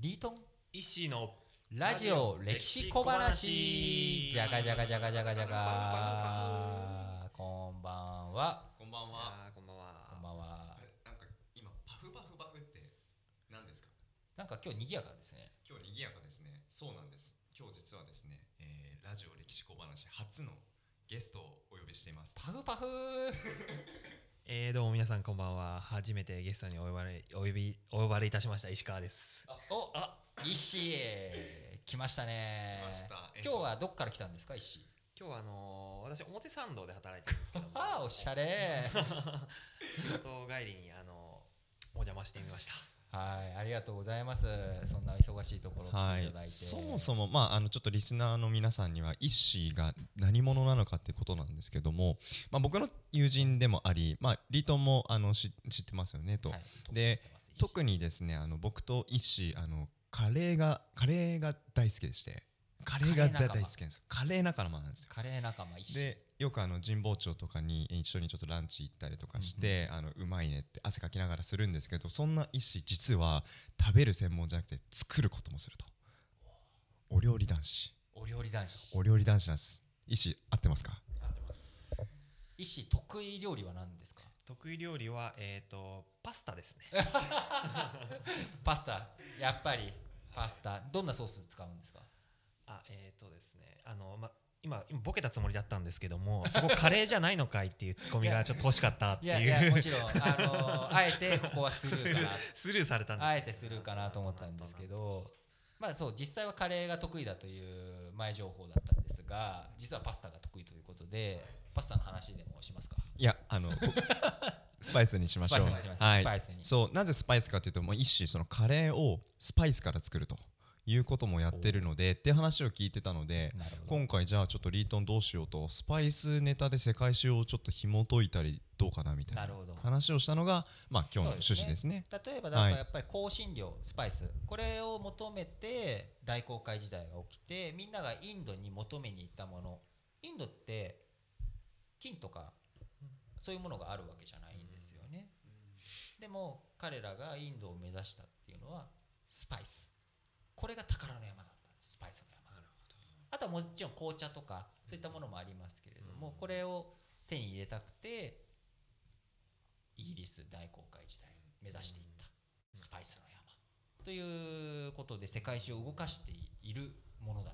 リートン石のラジオ歴史小話じゃがじゃがじゃがじゃがじゃがこんばんはこんばんは。こんばんはこんばんはなんか今パフパフパフって何ですか？なんか今日賑やかですね今日賑やかですね。そうなんです。今日実はですね、えーラジオ歴史小話初のゲストをお呼びしています。パフパフえー、どうも皆さんこんばんは。初めてゲストにお呼ばれお呼びお呼ばれいたしました。石川です。おあ石来ましたね。来ました。えっと今日はどっから来たんですか石今日はあのー私表参道で働いてるんですけども。ああおしゃれ。仕事帰りにあのお邪魔してみましたはいありがとうございます。そんな忙しいところ来はいていただいて、。そもそもまああのちょっとリスナーの皆さんにはイッシーが何者なのかってことなんですけども、まあ僕の友人でもあり、まあリートンもあの知知ってますよねと。はいで特ににですねあの僕とイッシーあのカレーがカレーが大好きでしてカレーが大好きなんですよ。カレー仲間なんですよ。カレー仲間石でよくあの神保町とかに一緒にちょっとランチ行ったりとかして、あのうまいねって汗かきながらするんですけどそんなイッシー実は食べる専門じゃなくて作ることもすると。お料理男子。お料理男子。お料理男子なんです。イッシー合ってますか？合ってます。石得意料理は何ですか？得意料理はえっ、とパスタですね。パスタ？やっぱりパスタ。どんなソース使うんですか？あえっ、とですね。あのま今今ボケたつもりだったんですけどもそこカレーじゃないのかいっていうツッコミがちょっと欲しかったっていやいやもちろん。あのあえてここはスルーかなスルーされたんです。あえてスルーかなと思ったんですけどまあそう実際はカレーが得意だという前情報だったんですが実はパスタが得意ということでパスタの話でもしますか？いやあのこスパイスにしましょう。スパイスにしましょう。はい。スパイスに。そうなぜスパイスかというともう一種そのカレーをスパイスから作るということもやってるのでって話を聞いてたので今回じゃあちょっとリートンどうしようとスパイスネタで世界史をちょっと紐解いたりどうかなみたいな話をしたのがまあ今日の趣旨ですね。例えばなんかやっぱり香辛料、スパイス。これを求めて大航海時代が起きてみんながインドに求めに行ったもの。インドって金とかそういうものがあるわけじゃないんですよね、でも彼らがインドを目指したっていうのはスパイスこれが宝の山だった。んですスパイスの山。あとはもちろん紅茶とかそういったものもありますけれども、これを手に入れたくてイギリス大航海時代目指していったスパイスの山。ということで世界史を動かしているものだ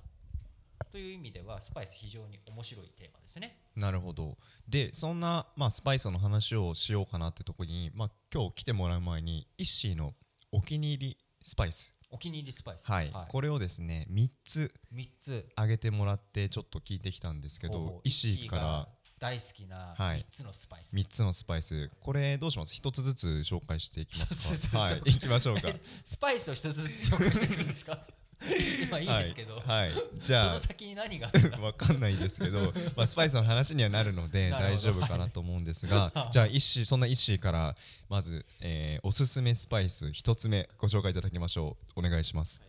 という意味ではスパイス非常に面白いテーマですね。なるほど。でそんな、まあ、スパイスの話をしようかなってとこに、まあ、今日来てもらう前にイッシーのお気に入りスパイスお気に入りスパイス。はい、これをですね3つ3つ。挙げてもらってちょっと聞いてきたんですけどイッシーからが大好きなはい。3つのスパイス。3つのスパイス。これどうします？1つずつ紹介していきますか？はい。行きましょうか。スパイスを一つずつ紹介していくんですか？今いいですけど、はい、はい。じそゃの先に何が わかんないですけど、まあ、スパイスの話にはなるので大丈夫かなと思うんですが、はい。じゃあイッシーそんなイッシーからまず、えーおすすめスパイス1つ目ご紹介いただきましょう。お願いします。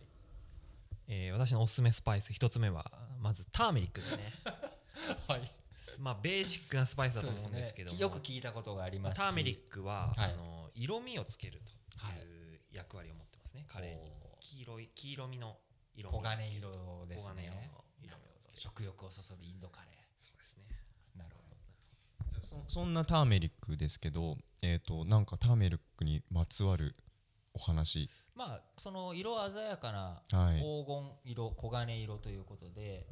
えー私のおすすめスパイス一つ目はまずターメリックですね。はい。まあベーシックなスパイスだと思うんですけども。よく聞いたことがありますし。ターメリックは、はい。あの色味をつけるはいとい。う役割を持ってますね、カレーに黄色い黄色みの色味。黄金色です黄金色のね。食欲をそそるインドカレそうですね。ー。なるほど。そそんなターメリックですけど、えー、となんかターメリックにまつわるお話。まあその色鮮やかなはい。黄金色、黄金色ということで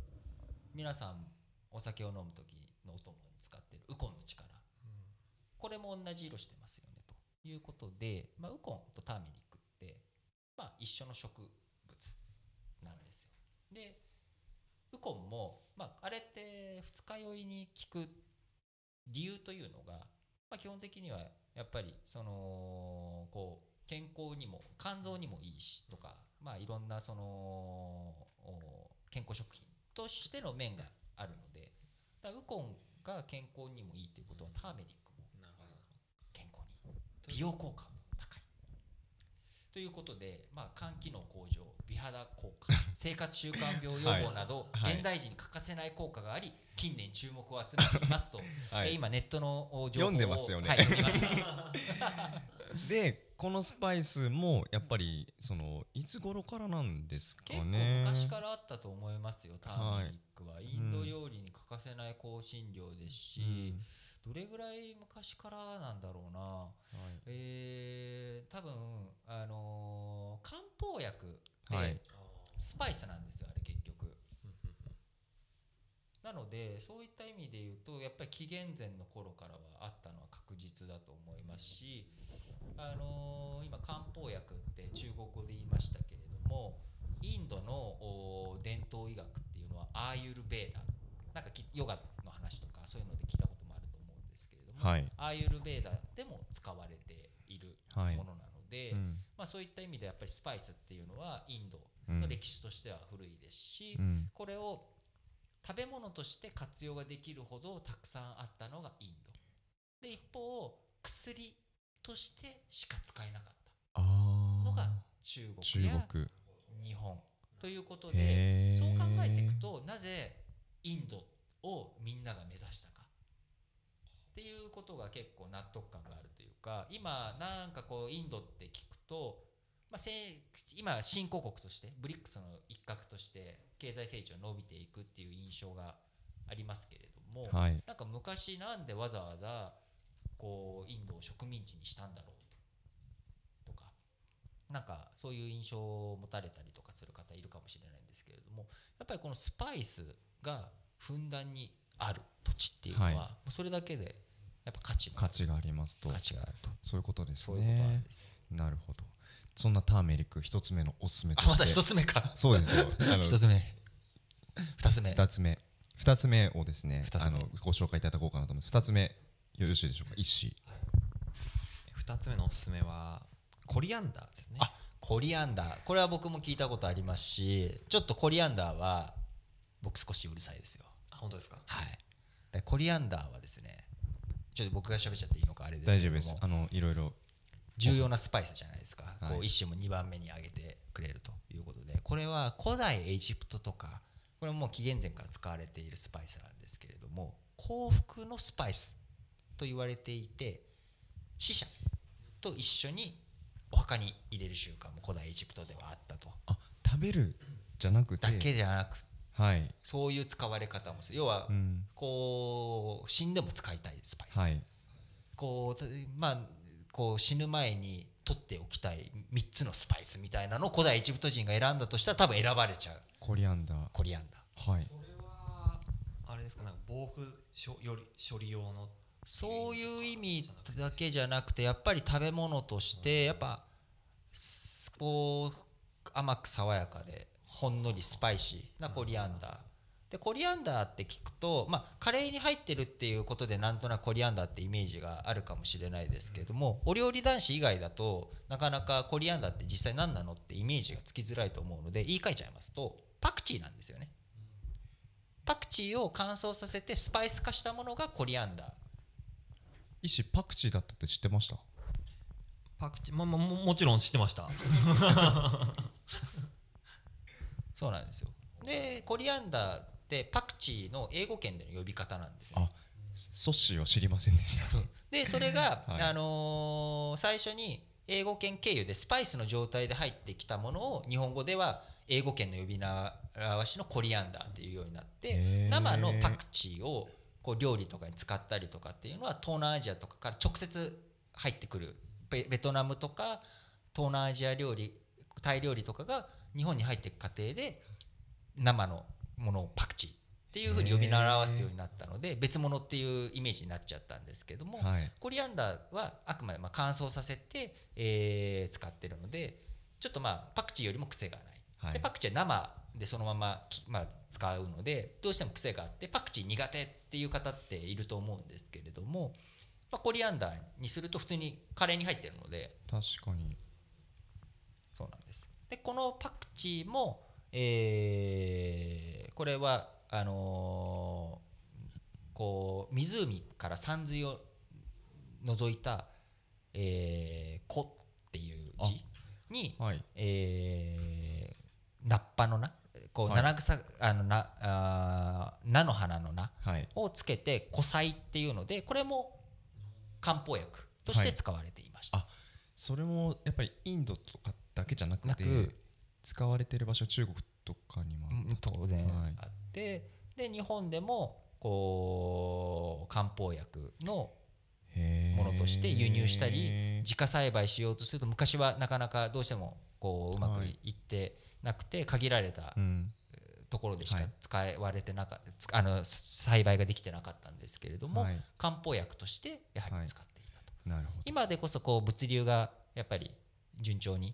皆さんお酒を飲む時のお供に使っているウコンの力。これも同じ色してますよねということで、まあ、ウコンとターメリックまあ、一緒の植物なんですよ。でウコンも、まあ、あれって二日酔いに効く理由というのが、まあ、基本的にはやっぱりそのこう健康にも肝臓にもいいしとか、まあ、いろんなそのお健康食品としての面があるのでだウコンが健康にもいいということはターメリックも健康に美容効果ということで、まあ、肝機能向上美肌効果 生活習慣病予防など、はい。現代人に欠かせない効果があり近年注目を集めていますと、はい。え今ネットのお情報を読んでますよね。はい、でこのスパイスもやっぱりそのいつ頃からなんですか結構ね昔からあったと思いますよターメリックは、インド料理に欠かせない香辛料ですし、どれぐらい昔からなんだろうな。うんはい。えー、多分あのー漢方薬って、はい。スパイスなんですよあれ結局。なのでそういった意味で言うとやっぱり紀元前の頃からはあったのは確実だと思いますし、あのー今漢方薬って中国語で言いましたけれどもインドのお伝統医学っていうのはアーユルベーダ。なんかきヨガはい。アーユルベーダでも使われているはい。ものなので、うん。まあ、そういった意味でやっぱりスパイスっていうのはインドうんの歴史としては古いですし、うん。これを食べ物として活用ができるほどたくさんあったのがインド。で一方薬としてしか使えなかっあたのがあ中国中や国。日本ということでそう考えていくとなぜインドをみんなが目指したかっていうことが結構納得感があるというか今なんかこうインドって聞くと、まあ、せ今新興国としてブリックスの一角として経済成長伸びていくっていう印象がありますけれども、はい。なんか昔なんでわざわざこうインドを植民地にしたんだろうとかなんかそういう印象を持たれたりとかする方いるかもしれないんですけれどもやっぱりこのスパイスがふんだんにある土地っていうのは、はい。それだけでやっぱ価値価値がありますと。価値があると。そういうことですそういうことなんね。なるほど。そんなターメリック一つ目のおすすめとあまだして一つ目か。そうですよ。一つ目。二つ目。二つ目。二つ目をですねあのご紹介いただこうかなと思います。二つ目よろしいでしょうか？一子2つ目のおすすめはコリアンダーですね。あコリアンダー。これは僕も聞いたことありますしちょっとコリアンダーは僕少しうるさいですよ。あ本当ですか？はい。でコリアンダーはですねちょっと僕が喋っちゃっていいのかあれですけれども。大丈夫です。あのいろいろ。重要なスパイスじゃないですか、はい。こう一種も2番目に挙げてくれるということで。これは古代エジプトとかこれはもう紀元前から使われているスパイスなんですけれども幸福のスパイスと言われていて死者と一緒にお墓に入れる習慣も古代エジプトではあったと。あ食べるじゃなくて？だけじゃなくはい。そういう使われ方もする。要はうん。こう死んでも使いたいスパイス、はい。こうたまあこう死ぬ前に取っておきたい3つのスパイスみたいなのを古代エジプト人が選んだとしたら多分選ばれちゃう。コリアンダー。コリアンダー。はい。これはあれですかなんか防腐処より処理用のそういう意味だけじゃなくてやっぱり食べ物としてやっぱすこう甘く爽やかでほんのりスパイシーなコリアンダー。でコリアンダーって聞くと、まあ、カレーに入ってるっていうことでなんとなくコリアンダーってイメージがあるかもしれないですけれども、お料理男子以外だとなかなかコリアンダーって実際何なのってイメージがつきづらいと思うので言い換えちゃいますとパクチーなんですよね。パクチーを乾燥させてスパイス化したものがコリアンダー。一子パクチーだったって知ってました？パクチーまあまあももちろん知ってました そうなんですよ。でコリアンダーってパクチーの英語圏での呼び方なんですよ、あソッシーは知りませんでした。でそれが、はい。あのー最初に英語圏経由でスパイスの状態で入ってきたものを日本語では英語圏の呼び名表しのコリアンダーっていうようになって生のパクチーをこう料理とかに使ったりとかっていうのは東南アジアとかから直接入ってくる。ベベトナムとか東南アジア料理タイ料理とかが日本に入っていく過程で生のものをパクチーっていうふうに呼び名を表すようになったので別物っていうイメージになっちゃったんですけども、はい。コリアンダーはあくまでまあ乾燥させて、えー使ってるのでちょっとまあパクチーよりも癖がない、はい。でパクチーは生でそのままき、まあ、使うのでどうしても癖があってパクチー苦手っていう方っていると思うんですけれども、まあ、コリアンダーにすると普通にカレーに入ってるので確かに。そうなんですでこのパクチーも、えーこれはあのーこう湖から山水を除いた「えー、子」っていう字に、はい。えー、ナッパのなこうはい。七草、あのなあー菜の花の菜はい。をつけて「古菜」っていうのでこれも漢方薬として使われていました。あそれもやっぱりインドとかだけじゃなくて使われてる場所中国とかにも当然はいあって、で日本でもこう漢方薬のものとして輸入したり自家栽培しようとすると昔はなかなかどうしてもこううまくいってなくて限られたうん。ところでしかはい。使われてなかあの栽培ができてなかったんですけれども、はい。漢方薬としてやはり使っていたと、なるほ今でこそこう物流がやっぱり順調に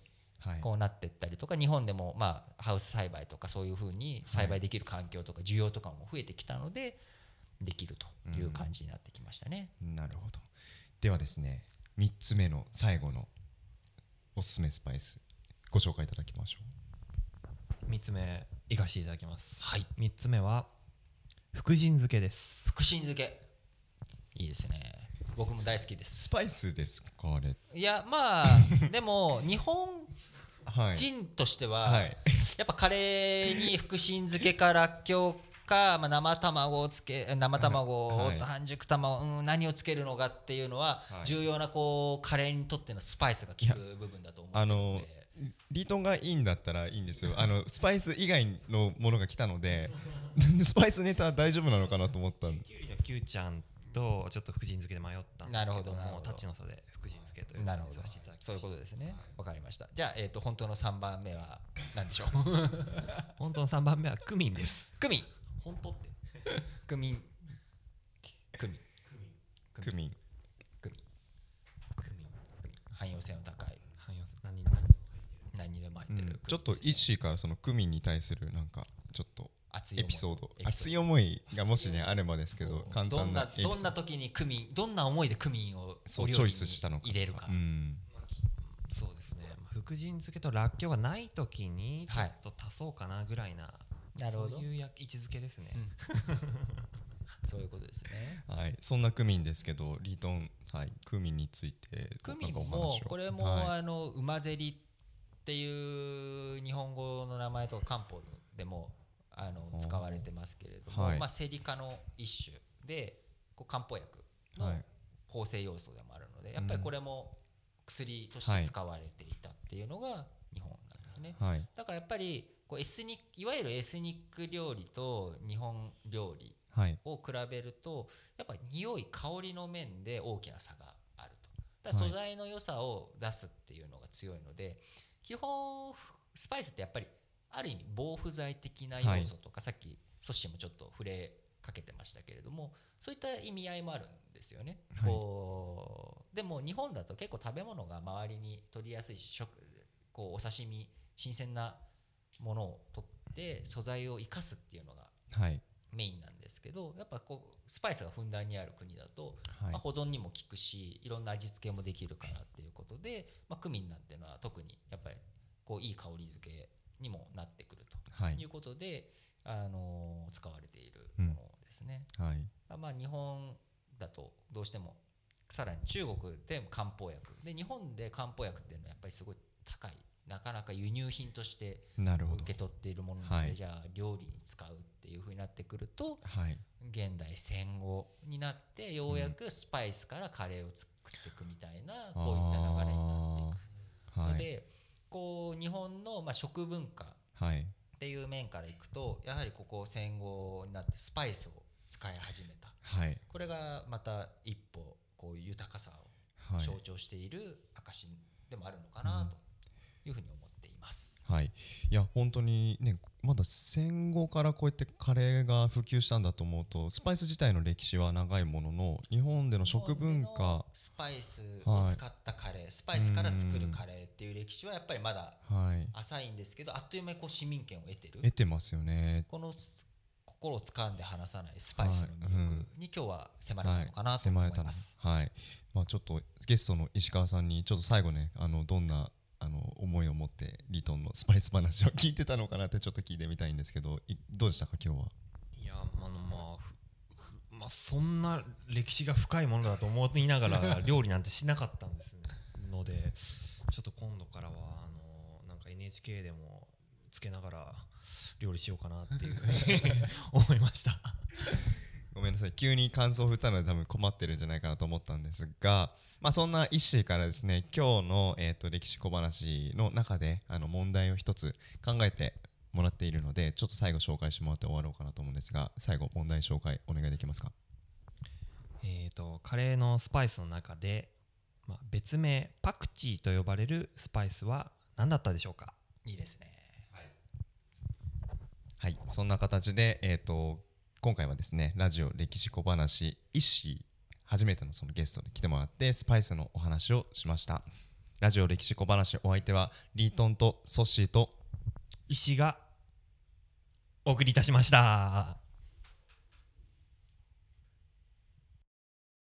こうなっていったりとか日本でもまあハウス栽培とかそういうふうに栽培できる環境とか需要とかも増えてきたのでできるという感じになってきましたね。なるほど。ではですね3つ目の最後のおすすめスパイスご紹介いただきましょ3つ目いかしていただきます。はい。3つ目は福神漬けです。福神漬け。いいですね。僕も大好きでうす。スパイスですかあれ。いやまあでも日本はい人としては、はい。やっぱカレーに福神漬けかららっきょうか、まあ、生卵をつけ生卵を、はい。半熟卵、うん、何をつけるのかっていうのは、はい。重要なこうカレーにとってのスパイスが効く部分だと思うあのリートンがいいんだったらいいんですよ。あのスパイス以外のものが来たので スパイスネタ大丈夫なのかなと思ったんで。きゅうりのきゅうちゃんとちょっと福神漬けで迷ったんですけどなるほどなるほど。もうタッチの差で福神漬けというなるほど。させていただきそういうことですね。わかりました。じゃあ、えー、と本当の3番目は何でしょう？本当の3番目はクミンです。クミン。本当って。クミン。クミン。クミン。クミン。クミン。汎用性の高い。汎用性何に何にでも入うってる、ん。ちょっとイッシーからそのクミンに対するなんかちょっと熱い思いエピソード。熱い思いがもしねあればですけど簡どんな単なエピソード。どんな時にクミンどんな思いでクミンをそうお料理にチョイスしたのか。入れるか、うん。そうですね。まあ福神漬けとらっきょうがない時にちょはいっと足そうかなぐらいな、なるほど。そういう位置づけですね、そういうことですね。はい。そんなクミンですけどリートンはいクミンについてクミンもこれも、はい。あの馬ゼリっていう日本語の名前とか漢方でもあの使われてますけれども、はい。まあ、セリ科の一種でこう漢方薬のはい。構成要素でもあるのでやっぱりこれも薬としはいて使われていたっていうのが日本なんですね。はい。だからやっぱりこうエスニックいわゆるエスニック料理と日本料理はい。を比べるとやっぱり匂い香りの面で大きな差があると。だ素材の良さを出すっていうのが強いので、基本スパイスってやっぱりある意味防腐剤的な要素とか、さっきソッシーもちょっと触れかけてましたけれどもそういった意味合いもあるんですよね、はい。こうでも日本だと結構食べ物が周りに取りやすいし食こうお刺身新鮮なものを取って素材を生かすっていうのがはい。メインなんですけどやっぱこうスパイスがふんだんにある国だと、はい。まあ、保存にも効くしいろんな味付けもできるからっていうことで、まあ、クミンなんていうのは特にやっぱりこういい香り付けにもなってくるはい。ということで、あのー使われているものですね。はい。まあ、日本だとどうしてもさらに中国で漢方薬。で日本で漢方薬っていうのはやっぱりすごい高い。なかなか輸入品として受け取っているものなので、はい。じゃあ料理に使うっていうふうになってくるとはい。現代戦後になってようやくスパイスからカレーを作っていくみたいなこういった流れになっていくはいのでこう日本のまあ食文化はい。っていう面からいくとやはりここ戦後になってスパイスを使い始めた。はい。これがまた一歩こう豊かさをはい。象徴している証でもあるのかなというふうに思います。はい、いや本当にねまだ戦後からこうやってカレーが普及したんだと思うとスパイス自体の歴史は長いものの日本での食文化スパイスを使ったカレー、スパイスから作るカレーっていう歴史はやっぱりまだはい。浅いんですけどあっという間にこう市民権を得てる。得てますよね。この心を掴んで離さないスパイスの魅力に今日は迫れたのかなと思います。はい。まあちょっとゲストの石川さんにちょっと最後ねあのどんなあの思いを持ってリトンのスパイス話を聞いてたのかなってちょっと聞いてみたいんですけどどうでしたか今日は？いやあのまあまあそんな歴史が深いものだと思いながら 料理なんてしなかったんですのでちょっと今度からはあのなんか NHK でもつけながら料理しようかなっていうふうに 思いました。ごめんなさい。急に感想を振ったので多分困ってるんじゃないかなと思ったんですが、まあ、そんなイッシーからですね今日の、えー、と歴史小話の中であの問題を一つ考えてもらっているのでちょっと最後紹介してもらって終わろうかなと思うんですが最後問題紹介お願いできますか？えー、とカレーのスパイスの中で、まあ、別名パクチーと呼ばれるスパイスは何だったでしょうか？いいですね。はい。そんな形で、えー、と今回はですねラジオ歴史小話石初めてのそのゲストに来てもらってスパイスのお話をしました。ラジオ歴史小話お相手はリートンとソッシーと石がお送りいたしました。